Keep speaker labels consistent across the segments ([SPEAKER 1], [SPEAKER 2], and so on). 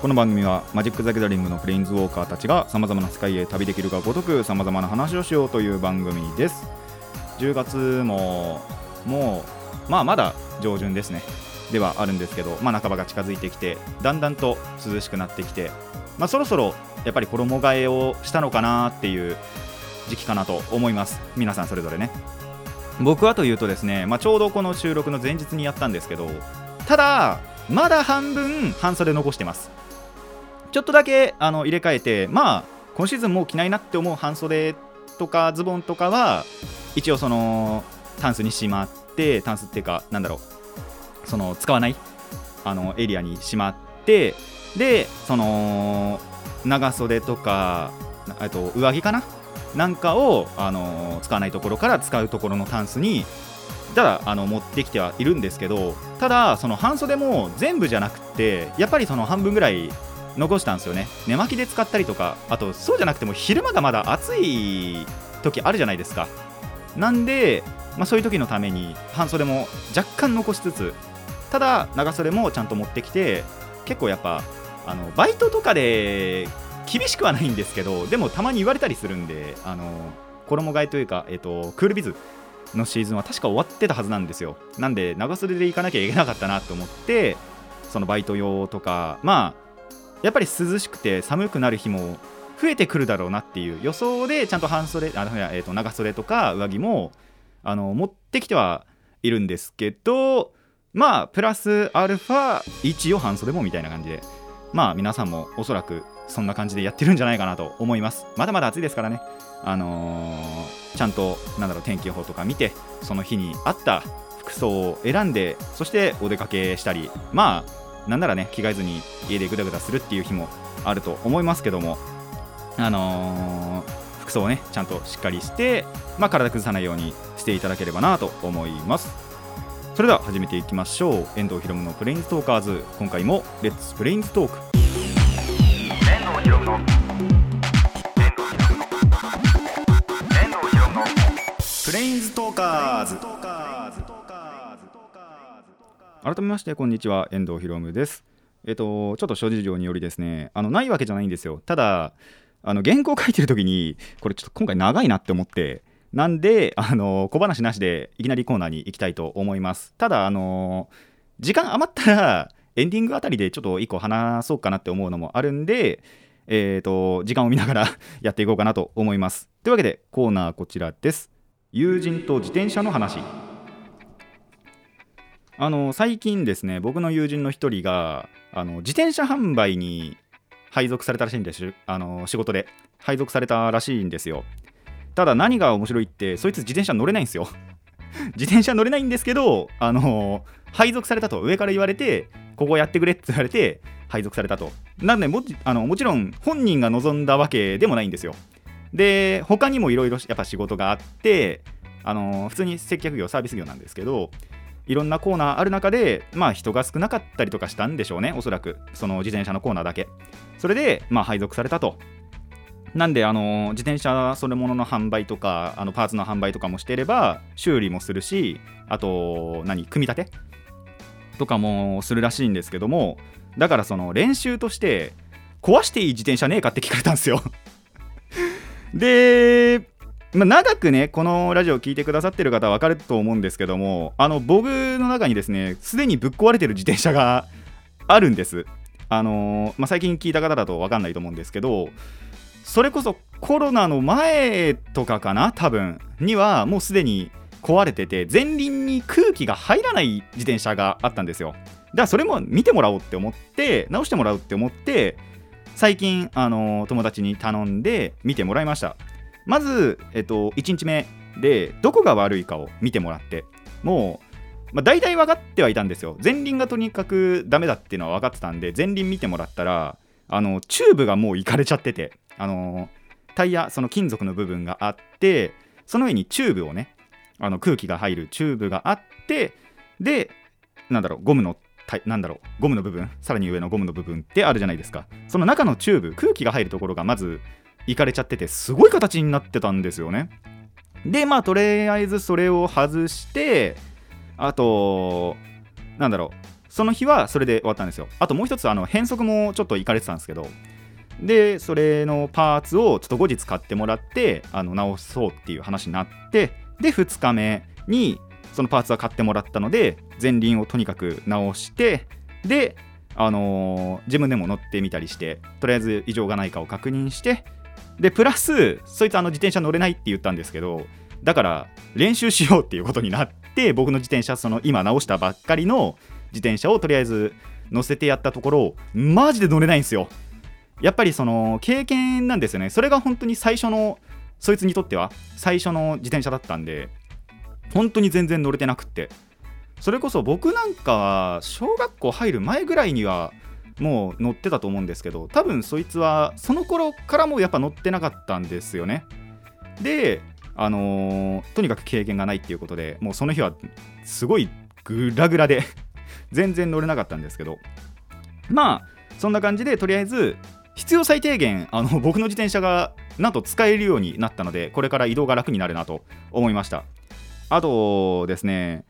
[SPEAKER 1] この番組はマジック・ザ・ギャザリングのプレインズウォーカーたちがさまざまな世界へ旅できるがごとくさまざまな話をしようという番組です。10月ももうまあまだ上旬ですね。ではあるんですけど、まあ、半ばが近づいてきてだんだんと涼しくなってきて、まあ、そろそろやっぱり衣替えをしたのかなっていう時期かなと思います。皆さんそれぞれね。僕はというとですね、まあ、ちょうどこの収録の前日にやったんですけどただまだ半分半袖残してます。ちょっとだけあの入れ替えてまあ今シーズンもう着ないなって思う半袖とかズボンとかは一応そのタンスにしまってタンスっていうかなんだろうその使わないあのエリアにしまってでその長袖とかと上着かな？なんかを、あの使わないところから使うところのタンスにただあの持ってきてはいるんですけどただその半袖も全部じゃなくてやっぱりその半分ぐらい残したんですよね。寝巻きで使ったりとかあとそうじゃなくても昼間がまだ暑い時あるじゃないですか。なんで、まあ、そういう時のために半袖も若干残しつつただ長袖もちゃんと持ってきて結構やっぱあのバイトとかで厳しくはないんですけどでもたまに言われたりするんであの衣替えというか、えっと、クールビズのシーズンは確か終わってたはずなんですよ。なんで長袖で行かなきゃいけなかったなと思ってそのバイト用とかまあやっぱり涼しくて寒くなる日も増えてくるだろうなっていう予想でちゃんと半袖あ、えー、と長袖とか上着もあの持ってきてはいるんですけどまあプラスアルファ一応半袖もみたいな感じでまあ皆さんもおそらくそんな感じでやってるんじゃないかなと思います。まだまだ暑いですからね。あのー、ちゃんとなんだろう天気予報とか見てその日に合った服装を選んでそしてお出かけしたりまあなんならね着替えずに家でぐだぐだするっていう日もあると思いますけどもあのー、服装をねちゃんとしっかりして、まあ、体崩さないようにしていただければなと思います。それでは始めていきましょう。遠藤ひろむのプレインズトーカーズ。今回もレッツプレインズトーク。
[SPEAKER 2] 遠藤ひろむの
[SPEAKER 1] トーカーズ改めましてこんにちは遠藤ひろむです。えっとちょっと諸事情によりですねあのないわけじゃないんですよ。ただあの原稿書いてる時にこれちょっと今回長いなって思ってなんであの小話なしでいきなりコーナーに行きたいと思います。ただあの時間余ったらエンディングあたりでちょっと1個話そうかなって思うのもあるんでえー、と時間を見ながらやっていこうかなと思います。というわけでコーナーこちらです。友人と自転車の話。あの最近ですね僕の友人の一人があの自転車販売に配属されたらしいんです。あの仕事で。配属されたらしいんですよ。ただ何が面白いってそいつ自転車乗れないんですよ。自転車乗れないんですけどあの配属されたと。上から言われてここやってくれって言われて配属されたと。なんでもあのもちろん本人が望んだわけでもないんですよ。で他にもいろいろやっぱ仕事があってあの普通に接客業サービス業なんですけどいろんなコーナーある中でまあ人が少なかったりとかしたんでしょうねおそらく。その自転車のコーナーだけ。それでまあ配属されたと。なんであの自転車それものの販売とかあのパーツの販売とかもしていれば修理もするしあと何組み立て？とかもするらしいんですけどもだからその練習として壊していい自転車ねえかって聞かれたんですよ。で、まあ、長くねこのラジオを聞いてくださってる方は分かると思うんですけどもあの僕の中にですねすでにぶっ壊れてる自転車が あるんです。あのーまあ、最近聞いた方だと分かんないと思うんですけどそれこそコロナの前とかかな多分にはもうすでに壊れてて前輪に空気が入らない自転車があったんですよ。だからそれも見てもらおうって思って直してもらうって思って最近、あの友達に頼んで見てもらいました。まず、えっと、1日目でどこが悪いかを見てもらってもう、まあ、大体分かってはいたんですよ。前輪がとにかくダメだっていうのは分かってたんで前輪見てもらったらあのチューブがもういかれちゃっててあのタイヤその金属の部分があってその上にチューブをねあの空気が入るチューブがあってでなんだろうゴムのたなんだろうゴムの部分さらに上のゴムの部分ってあるじゃないですか。その中のチューブ空気が入るところがまずいかれちゃっててすごい形になってたんですよね。でまあとりあえずそれを外してあとなんだろうその日はそれで終わったんですよ。あともう一つあの変速もちょっといかれてたんですけどでそれのパーツをちょっと後日買ってもらってあの直そうっていう話になってで2日目にそのパーツは買ってもらったので前輪をとにかく直してであのー自分でも乗ってみたりしてとりあえず異常がないかを確認してでプラスそいつあの自転車乗れないって言ったんですけどだから練習しようっていうことになって僕の自転車その今直したばっかりの自転車をとりあえず乗せてやったところマジで乗れないんですよ。やっぱりその経験なんですよね。それが本当に最初のそいつにとっては最初の自転車だったんで本当に全然乗れてなくって。それこそ僕なんかは小学校入る前ぐらいにはもう乗ってたと思うんですけど多分そいつはその頃からもやっぱ乗ってなかったんですよね。であのーとにかく経験がないっていうことでもうその日はすごいグラグラで 全然乗れなかったんですけど。まあそんな感じでとりあえず必要最低限あの 僕の自転車がなんと使えるようになったのでこれから移動が楽になるなと思いました。あとですね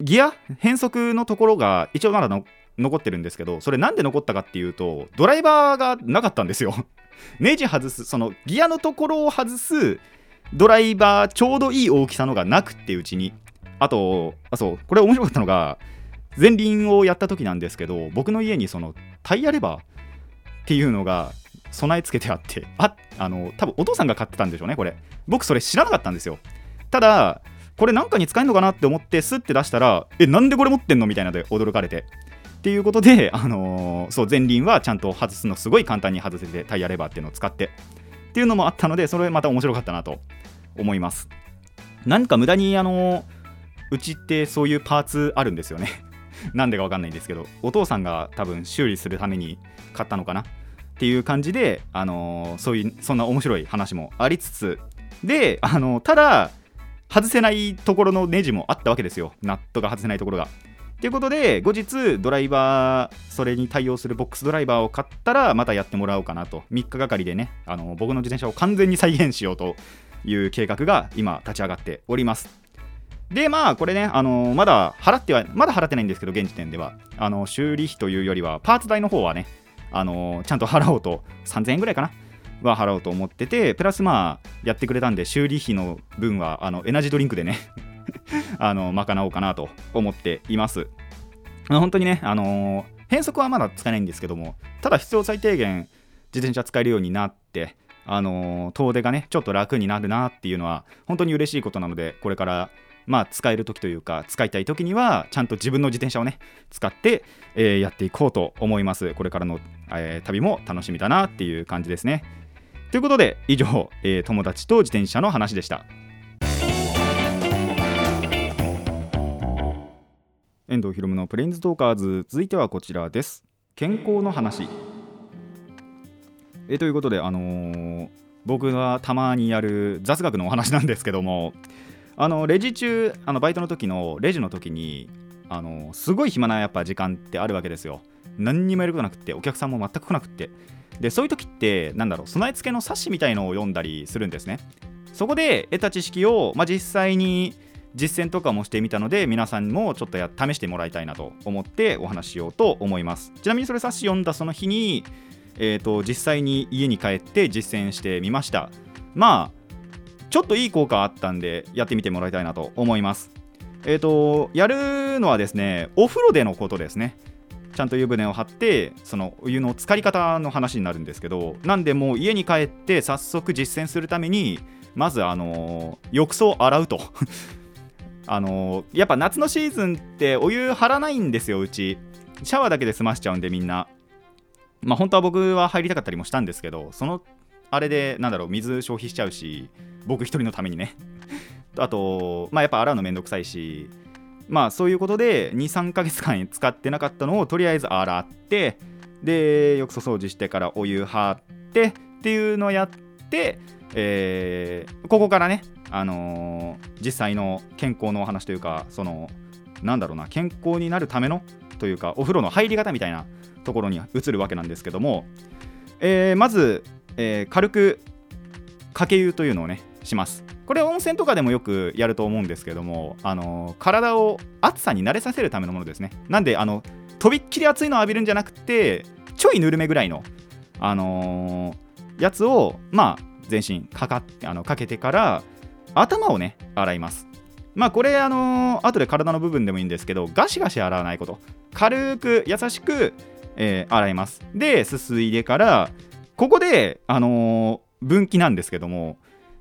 [SPEAKER 1] ギア？変速のところが一応まだの残ってるんですけどそれなんで残ったかっていうとドライバーがなかったんですよ。ネジ外すそのギアのところを外すドライバーちょうどいい大きさのがなくってうちにあとあそうこれ面白かったのが前輪をやった時なんですけど僕の家にそのタイヤレバーっていうのが備え付けてあってああの多分お父さんが買ってたんでしょうねこれ。僕それ知らなかったんですよ。ただこれなんかに使えるのかなって思ってスッて出したらえなんでこれ持ってんのみたいなので驚かれて。っていうことで、あのーそう前輪はちゃんと外すのすごい簡単に外せてタイヤレバーっていうのを使って。っていうのもあったのでそれまた面白かったなと思います。なんか無駄にあのーうちってそういうパーツあるんですよね。なんでかわかんないんですけどお父さんが多分修理するために買ったのかな。っていう感じで、あのーそういうそんな面白い話もありつつ。で、あのただ外せないところのネジもあったわけですよ。ナットが外せないところが。ということで後日ドライバーそれに対応するボックスドライバーを買ったらまたやってもらおうかなと。3日がかりでねあの僕の自転車を完全に再現しようという計画が今立ち上がっております。でまあこれね、あのまだ払ってはまだ払ってないんですけど現時点では。あの修理費というよりはパーツ代の方はね、あのちゃんと払おうと。3000円ぐらいかな。は払おうと思っててプラスまあやってくれたんで修理費の分はあのエナジードリンクでね あの賄おうかなと思っています。本当にね、あの変速はまだ使えないんですけどもただ必要最低限自転車使えるようになってあの遠出がねちょっと楽になるなっていうのは本当に嬉しいことなのでこれからまあ使える時というか使いたい時にはちゃんと自分の自転車をね使って、えーやっていこうと思います。これからの、えー旅も楽しみだなっていう感じですね。ということで以上、えー友達と自転車の話でした。遠藤ひろむのプレインズトーカーズ。続いてはこちらです。健康の話。えということであのー僕がたまにやる雑学のお話なんですけどもあのレジ中あのバイトの時のレジの時にあのすごい暇なやっぱ時間ってあるわけですよ。何にもやることなくってお客さんも全く来なくって。でそういう時ってなんだろう備え付けの冊子みたいのを読んだりするんですね。そこで得た知識を、まあ、実際に実践とかもしてみたので皆さんもちょっとや試してもらいたいなと思ってお話ししようと思います。ちなみにそれ冊子読んだその日に、えー、と実際に家に帰って実践してみました。まあちょっといい効果あったんでやってみてもらいたいなと思います。えっ、とやるのはですねお風呂でのことですね。ちゃんと湯船を張ってそのお湯の浸かり方の話になるんですけどなんでもう家に帰って早速実践するためにまずあの浴槽を洗うと。あのやっぱ夏のシーズンってお湯張らないんですようち。シャワーだけで済ましちゃうんでみんな。まあ本当は僕は入りたかったりもしたんですけどそのあれでなんだろう水消費しちゃうし僕一人のためにね。あとまあやっぱ洗うのめんどくさいしまあそういうことで23ヶ月間使ってなかったのをとりあえず洗ってで浴槽掃除してからお湯張ってっていうのをやって、えーここからね、あのー実際の健康のお話というかそのなんだろうな健康になるためのというかお風呂の入り方みたいなところに移るわけなんですけども、えーまず、えー軽くかけ湯というのをねします。これ温泉とかでもよくやると思うんですけども、あの体を暑さに慣れさせるためのものですね。なんであのとびっきり熱いのを浴びるんじゃなくてちょいぬるめぐらいの、あのーやつをまあ全身かかってあのかけてから頭をね洗います。まあこれあのー後で体の部分でもいいんですけどガシガシ洗わないこと。軽く優しく、えー洗います。ですすいでからここであのー分岐なんですけども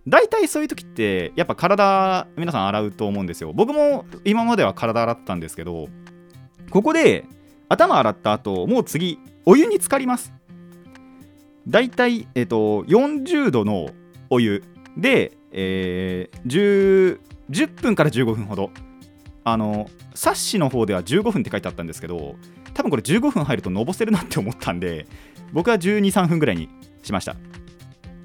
[SPEAKER 1] 大体そういう時ってやっぱ体皆さん洗うと思うんですよ。僕も今までは体洗ってたんですけどここで頭洗った後もう次お湯に浸かります。大体、えっと40度のお湯で、えー 10, 10分から15分ほど。あのサッシの方では15分って書いてあったんですけど多分これ15分入るとのぼせるなって思ったんで僕は1 2 3分ぐらいにしました。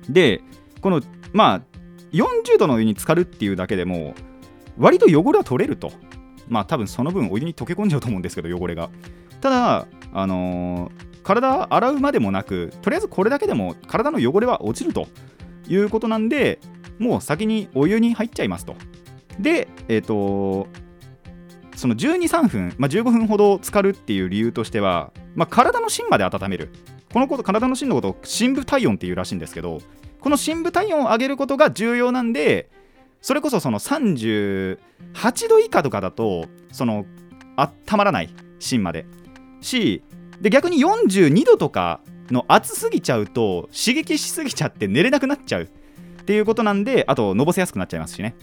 [SPEAKER 1] でこのまあ40度のお湯に浸かるっていうだけでも割と汚れは取れると。まあ多分その分お湯に溶け込んじゃうと思うんですけど汚れが。ただあのー体洗うまでもなくとりあえずこれだけでも体の汚れは落ちるということなんでもう先にお湯に入っちゃいますと。でえっ、とその12、3分、まあ、15分ほど浸かるっていう理由としては、まあ、体の芯まで温める。このこと体の芯のことを深部体温っていうらしいんですけどこの深部体温を上げることが重要なんでそれこそその38度以下とかだとその温まらない芯まで。しで逆に42度とかの暑すぎちゃうと刺激しすぎちゃって寝れなくなっちゃう。っていうことなんであとのぼせやすくなっちゃいますしね。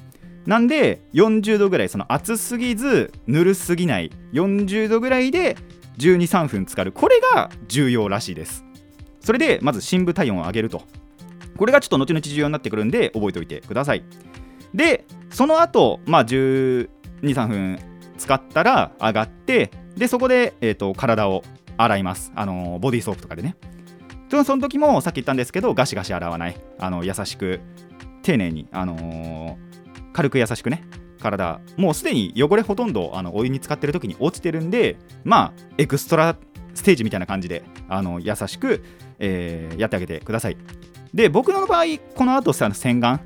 [SPEAKER 1] なんで40度ぐらいその暑すぎずぬるすぎない。40度ぐらいで123分浸かる。これが重要らしいです。それでまず深部体温を上げると。これがちょっと後々重要になってくるんで覚えておいてください。でその後まあ123分使ったら上がってでそこで、えー、と体を洗います。あのボディーソープとかでね。その時もさっき言ったんですけどガシガシ洗わない。あの優しく丁寧に、あのー軽く優しくね。体もうすでに汚れほとんどあのお湯に浸かってる時に落ちてるんでまあエクストラステージみたいな感じであの優しく、えーやってあげてください。で僕の場合この後さ洗顔。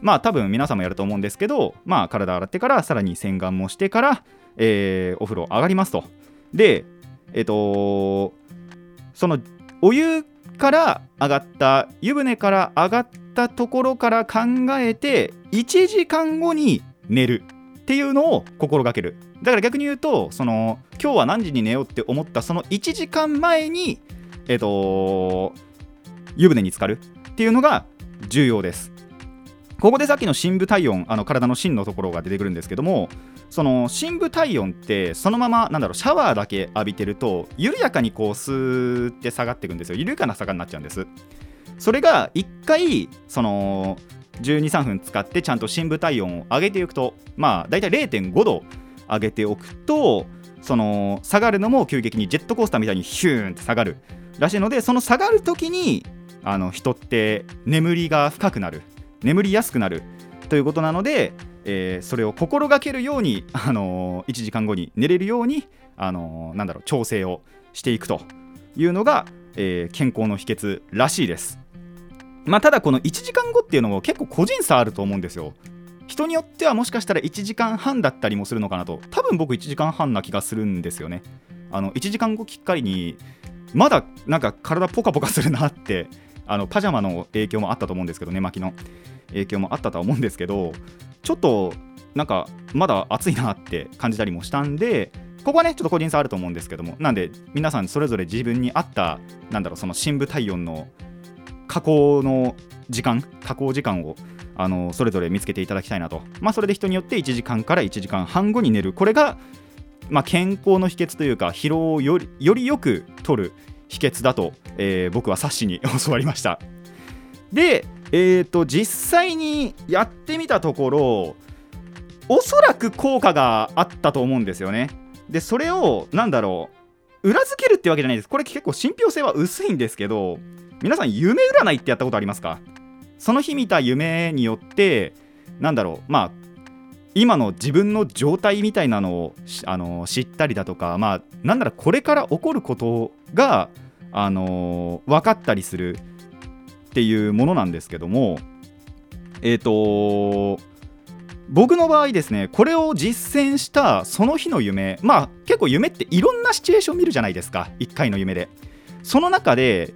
[SPEAKER 1] まあ多分皆さんもやると思うんですけどまあ体洗ってからさらに洗顔もしてから、えーお風呂上がりますと。でえっ、とそのお湯から上がった湯船から上がったところから考えて1時間後に寝るっていうのを心がける。だから逆に言うとその今日は何時に寝ようって思ったその1時間前にえっ、と湯船に浸かる。っていうのが重要です。ここでさっきの深部体温あの体の芯のところが出てくるんですけどもその深部体温ってそのままなんだろうシャワーだけ浴びてると緩やかにこうスーって下がっていくんですよ。緩やかな下がになっちゃうんです。それが1回その123分使ってちゃんと深部体温を上げていくとまあ大体0.5度上げておくとその下がるのも急激にジェットコースターみたいにヒューンって下がるらしいのでその下がる時にあの人って眠りが深くなる眠りやすくなるということなので、えーそれを心がけるように、あのー1時間後に寝れるように、あのーなんだろう調整をしていくというのが、えー健康の秘訣らしいです。まあ、ただこの1時間後っていうのも結構個人差あると思うんですよ。人によってはもしかしたら1時間半だったりもするのかなと多分僕1時間半な気がするんですよね。あの1時間後きっかりにまだなんか体ポカポカするなってあのパジャマの影響もあったと思うんですけど寝巻きの。影響もあったとは思うんですけどちょっとなんかまだ暑いなって感じたりもしたんでここはねちょっと個人差あると思うんですけどもなんで皆さんそれぞれ自分に合ったなんだろうその深部体温の加工の時間加工時間をあのそれぞれ見つけていただきたいなと。まあそれで人によって1時間から1時間半後に寝る。これがまあ、健康の秘訣というか疲労をよりよりよく取る秘訣だと、えー僕はサッシに教わりました。で、えー、と実際にやってみたところおそらく効果があったと思うんですよね。でそれをなんだろう裏付けるってわけじゃないです。これ結構信憑性は薄いんですけど皆さん夢占いってやったことありますか？その日見た夢によってなんだろうまあ今の自分の状態みたいなのをあの知ったりだとかまあなんならこれから起こることがあの分かったりするっていうものなんですけどもえっ、ー、と僕の場合ですねこれを実践したその日の夢まあ結構夢っていろんなシチュエーション見るじゃないですか1回の夢で。その中で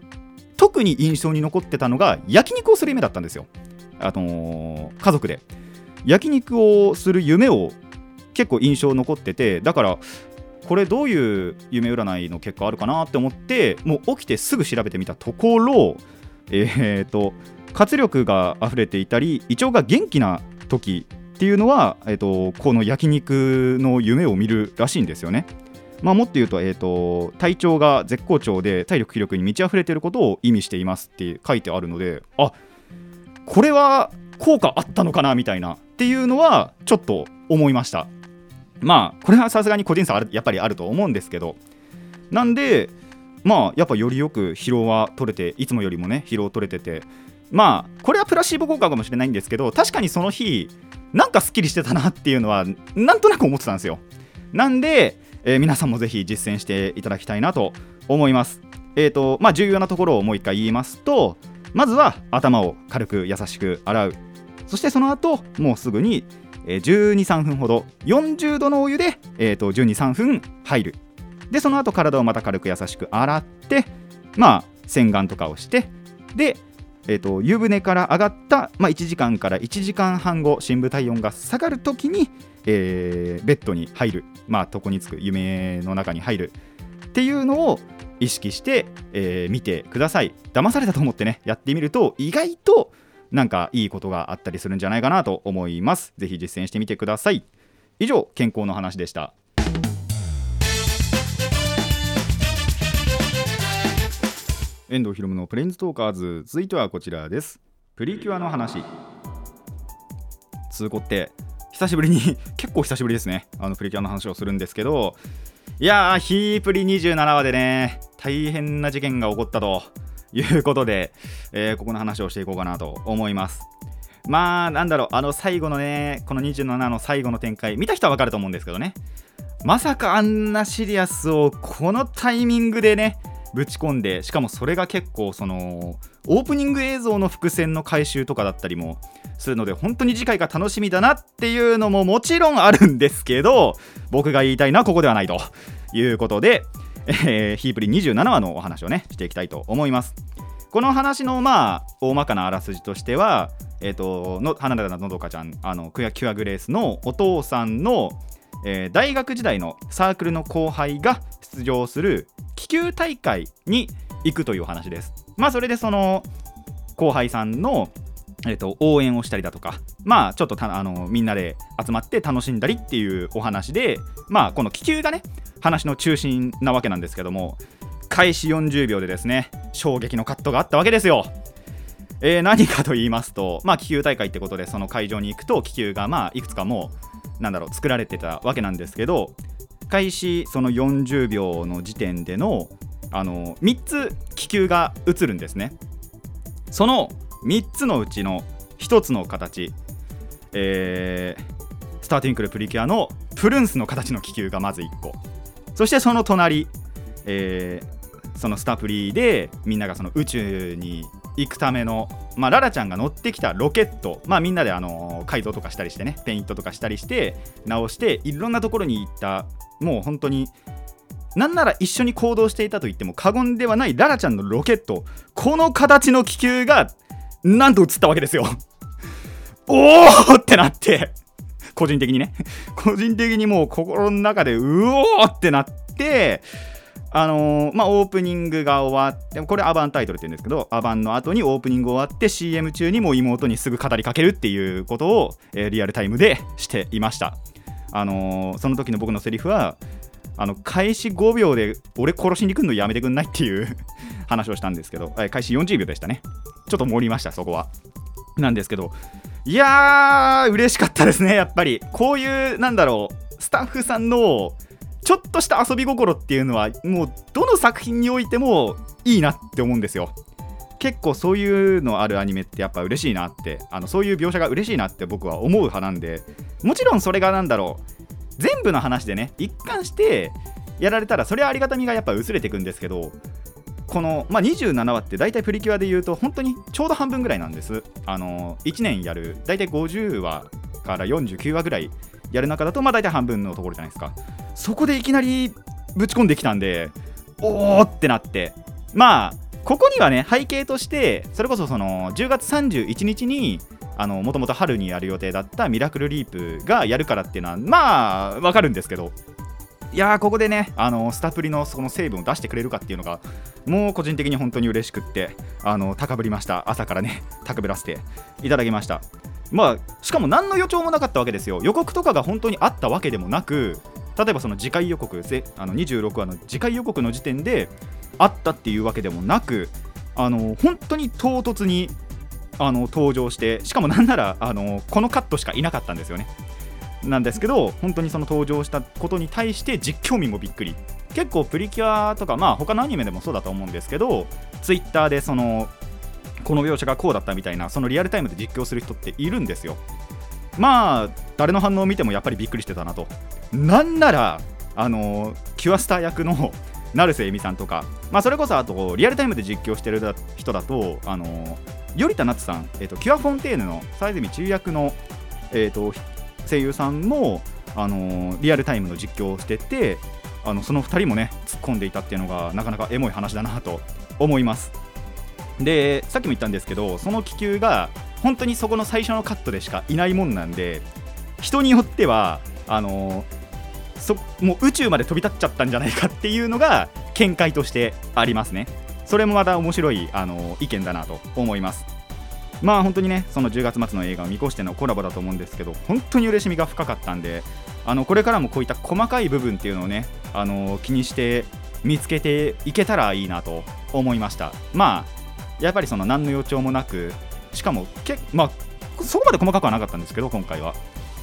[SPEAKER 1] 特に印象に残ってたのが焼肉をする夢だったんですよ。あのー、家族で。焼肉をする夢を結構印象残っててだからこれどういう夢占いの結果あるかなって思ってもう起きてすぐ調べてみたところえっ、ー、と活力が溢れていたり胃腸が元気な時っていうのは、えーと、この焼肉の夢を見るらしいんですよね。まあ、もっと言うと,、えーと、体調が絶好調で体力気力に満ち溢れていることを意味していますって書いてあるのであこれは効果あったのかなみたいなっていうのはちょっと思いましたまあこれはさすがに個人差あるやっぱりあると思うんですけどなんでまあやっぱよりよく疲労は取れていつもよりもね疲労取れててまあこれはプラシーボ効果かもしれないんですけど確かにその日なんかすっきりしてたなっていうのはなんとなく思ってたんですよ。なんで、えー、皆さんもぜひ実践していただきたいなと思います。えっ、ー、とまあ重要なところをもう一回言いますとまずは頭を軽く優しく洗う。そしてその後もうすぐに12、3分ほど40度のお湯で、えー、と12、3分入る。でその後体をまた軽く優しく洗ってまあ洗顔とかをしてで、えー、と湯船から上がった、まあ、1時間から1時間半後深部体温が下がるときに、えー、ベッドに入る。まあ床につく夢の中に入る。っていうのを意識して、えー、見てください。騙されたと思ってねやってみると意外となんかいいことがあったりするんじゃないかなと思います。ぜひ実践してみてください。以上、健康の話でした。遠藤ひろむのプレインズトーカーズ。続いてはこちらです。プリキュアの話。通行って久しぶりに結構久しぶりですね。あのプリキュアの話をするんですけど。いやーヒープリ27話でね。大変な事件が起こったと。いうことで、えー、ここの話をしていこうかなと思います。まあ、なんだろう、あの最後のね、この27の最後の展開、見た人はわかると思うんですけどね、まさかあんなシリアスをこのタイミングでね、ぶち込んで、しかもそれが結構、その、オープニング映像の伏線の回収とかだったりもするので、本当に次回が楽しみだなっていうのももちろんあるんですけど、僕が言いたいのはここではないということで、えー、ヒープリ27話のお話をねしていきたいと思います。この話のまあ大まかなあらすじとしてはえっ、ー、との花田のどかちゃんあのクヤキュアグレースのお父さんの、えー、大学時代のサークルの後輩が出場する気球大会に行くというお話です。まあそれでその後輩さんのえーと、応援をしたりだとか、まあ、ちょっとあのみんなで集まって楽しんだりっていうお話で、まあ、この気球がね話の中心なわけなんですけども開始40秒でですね衝撃のカットがあったわけですよ。えー、何かと言いますと、まあ、気球大会ってことでその会場に行くと気球がまあいくつかもうなんだろう作られてたわけなんですけど開始その40秒の時点でのあの3つ気球が映るんですねその3つのうちの1つの形、えー、スターティンクルプリキュアのプルンスの形の気球がまず1個。そしてその隣、えー、そのスタプリーでみんながその宇宙に行くための、まあ、ララちゃんが乗ってきたロケット、まあ、みんなであの改造とかしたりしてねペイントとかしたりして直していろんなところに行った。もう本当になんなら一緒に行動していたと言っても過言ではないララちゃんのロケット。この形の気球がなんと映ったわけですよ。おーってなって。個人的にね。個人的にもう心の中でうおーってなって。あのー、まあ、オープニングが終わってこれアバンタイトルって言うんですけどアバンの後にオープニング終わって CM 中にもう妹にすぐ語りかけるっていうことを、えー、リアルタイムでしていました。あのー、その時の僕のセリフはあの開始5秒で俺殺しに来るのやめてくんないっていう 話をしたんですけど、開始40秒でしたねちょっと盛りましたそこはなんですけどいやー、嬉しかったですね、やっぱり。こういう、なんだろう、スタッフさんのちょっとした遊び心っていうのは、もうどの作品においてもいいなって思うんですよ。結構そういうのあるアニメってやっぱ嬉しいなってあのそういう描写が嬉しいなって僕は思う派なんでもちろんそれがなんだろう全部の話でね一貫してやられたらそれはありがたみがやっぱ薄れていくんですけどこの、まあ、27話って大体プリキュアで言うと本当にちょうど半分ぐらいなんです。あの1年やる大体50話から49話ぐらいやる中だとまあ大体半分のところじゃないですか。そこでいきなりぶち込んできたんでおーってなって。まあここにはね背景としてそれこそその10月31日にもともと春にやる予定だったミラクルリープがやるからっていうのはまあわかるんですけど。いやーここでねあのスタプリのその成分を出してくれるかっていうのがもう個人的に本当に嬉しくってあの高ぶりました。朝からね 高ぶらせていただきました。まあしかも何の予兆もなかったわけですよ。予告とかが本当にあったわけでもなく例えばその次回予告あの26話の次回予告の時点であったっていうわけでもなくあの本当に唐突にあの登場してしかもなんならあのこのカットしかいなかったんですよね。なんですけど本当にその登場したことに対して実況民もびっくり。結構プリキュアとかまあ他のアニメでもそうだと思うんですけどツイッターでそのこの描写がこうだったみたいなそのリアルタイムで実況する人っているんですよ。まあ誰の反応を見てもやっぱりびっくりしてたなと。なんならあのキュアスター役の成瀬恵美さんとか、まあ、それこそあとリアルタイムで実況してる人だとあの頼田夏さん、えーと、キュアフォンテーヌの沢泉中役の、えーと、声優さんも、あのリアルタイムの実況をしててあのその2人もね突っ込んでいたっていうのがなかなかエモい話だなと思います。でさっきも言ったんですけどその気球が本当にそこの最初のカットでしかいないもんなんで人によってはあのそもう宇宙まで飛び立っちゃったんじゃないかっていうのが見解としてありますね。それもまた面白いあの意見だなと思います。まあ本当にねその10月末の映画を見越してのコラボだと思うんですけど本当に嬉しみが深かったんであのこれからもこういった細かい部分っていうのをねあの気にして見つけていけたらいいなと思いました。まあやっぱりその何の予兆もなくしかもけまあそこまで細かくはなかったんですけど今回は。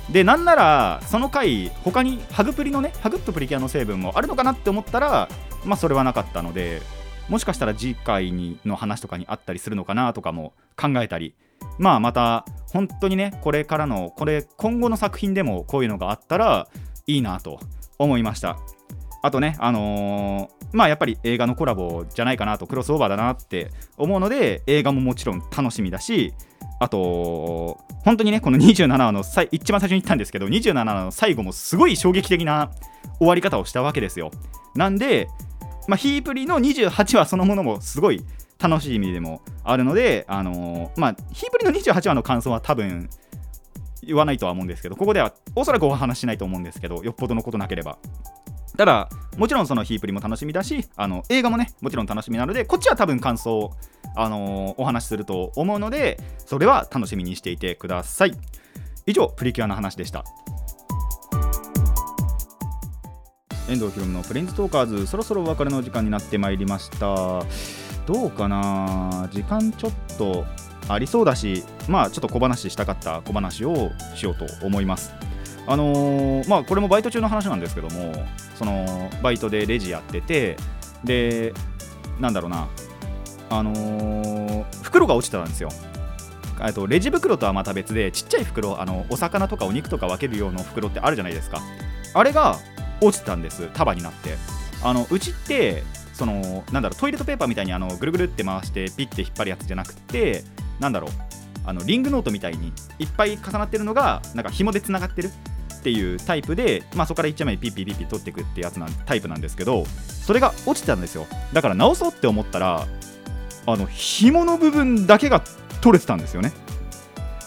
[SPEAKER 1] でなんならその回他にハグプリのねハグッとプリキュアの成分もあるのかなって思ったらまあそれはなかったのでもしかしたら次回にの話とかにあったりするのかなとかも考えたり。まあまた本当にねこれからのこれ今後の作品でもこういうのがあったらいいなと思いました。あとねあのー、まあやっぱり映画のコラボじゃないかなとクロスオーバーだなって思うので映画ももちろん楽しみだしあと本当にねこの27話の一番最初に言ったんですけど27話の最後もすごい衝撃的な終わり方をしたわけですよ。なんでまあ、ヒープリの28話そのものもすごい楽しい意味でもあるので、あのー、まあ、ヒープリの28話の感想は多分言わないとは思うんですけど、ここではおそらくお話しないと思うんですけど、よっぽどのことなければ。ただ、もちろんそのヒープリも楽しみだし、あの映画もね、もちろん楽しみなので、こっちは多分感想を、あのー、お話しすると思うので、それは楽しみにしていてください。以上、プリキュアの話でした。遠藤ひろむのプレインズトーカーズそろそろお別れの時間になってまいりました。どうかな？時間ちょっとありそうだしまあちょっと小話したかった小話をしようと思います。あのー、まあこれもバイト中の話なんですけどもそのバイトでレジやっててでなんだろうな。あのー、袋が落ちてたんですよ。とレジ袋とはまた別でちっちゃい袋あのお魚とかお肉とか分ける用の袋ってあるじゃないですか。あれが落ちたんです束になって。あのうちってそのなんだろうトイレットペーパーみたいにあのぐるぐるって回してピッて引っ張るやつじゃなくてなんだろうあのリングノートみたいにいっぱい重なってるのがなんか紐でつながってるっていうタイプで、まあ、そこから1枚ピッピッピッピ取っていくってやつなタイプなんですけどそれが落ちてたんですよ。だから直そうって思ったらあの紐の部分だけが取れてたんですよね。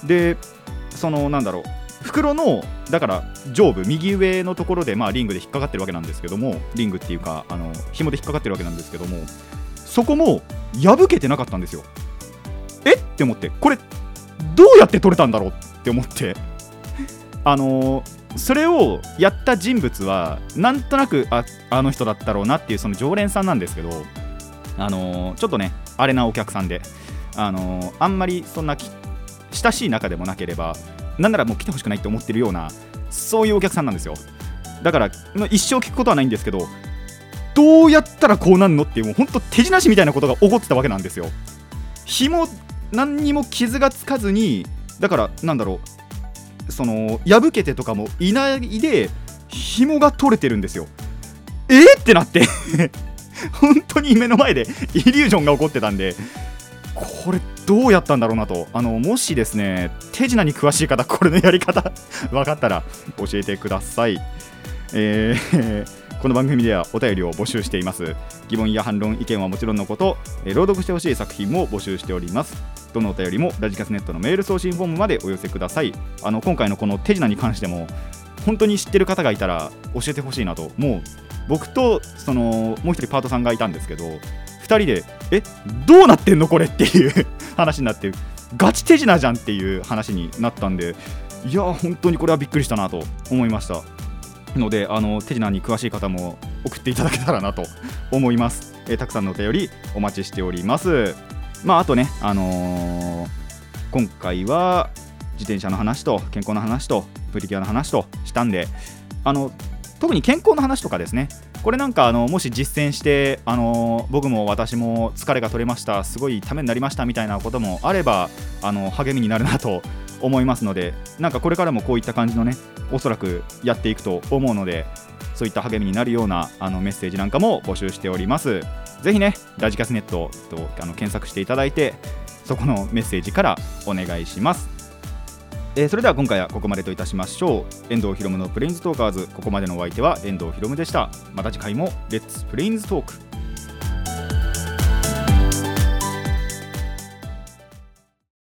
[SPEAKER 1] でそのなんだろう袋のだから上部右上のところで、まあ、リングで引っかかってるわけなんですけどもリングっていうかあの紐で引っかかってるわけなんですけどもそこも破けてなかったんですよ。え？って思ってこれどうやって取れたんだろう？って思って。あの、それをやった人物はなんとなくああの人だったろうなっていうその常連さんなんですけどあの、ちょっとねあれなお客さんであの、あんまりそんな親しい仲でもなければなんならもう来てほしくないって思ってるようなそういうお客さんなんですよ。だから、一生聞くことはないんですけどどうやったらこうなんのっていうもう本当手品師みたいなことが起こってたわけなんですよ。紐何にも傷がつかずにだからなんだろうその破けてとかもいないで紐が取れてるんですよ。えー、ってなって。本当に目の前でイリュージョンが起こってたんでこれどうやったんだろうなと。あのもしですね手品に詳しい方これのやり方 分かったら教えてください。えー この番組ではお便りを募集しています。疑問や反論意見はもちろんのこと、えー朗読してほしい作品も募集しております。どのお便りもラジカスネットのメール送信フォームまでお寄せください。あの今回のこの手品に関しても本当に知ってる方がいたら教えてほしいなともう。僕とそのもう一人パートさんがいたんですけど人でえどうなってんのこれっていう 話になってガチ手品じゃんっていう話になったんでいや本当にこれはびっくりしたなと思いました。のであの手品に詳しい方も送っていただけたらなと思います、えたくさんのお便りお待ちしております。まああとねあのー今回は自転車の話と健康の話とプリキュアの話としたんであの特に健康の話とかですねこれなんかあのもし実践してあの僕も私も疲れが取れました。すごいためになりましたみたいなこともあればあの励みになるなと思いますので なんかこれからもこういった感じのねおそらくやっていくと思うのでそういった励みになるようなあのメッセージなんかも募集しております。ぜひねラジキャスネットとあの検索していただいてそこのメッセージからお願いします。えーそれでは今回はここまでといたしましょう。遠藤ひろむのプレインズトーカーズ。ここまでのお相手は遠藤ひろむでした。また次回もレッツプレインズトーク。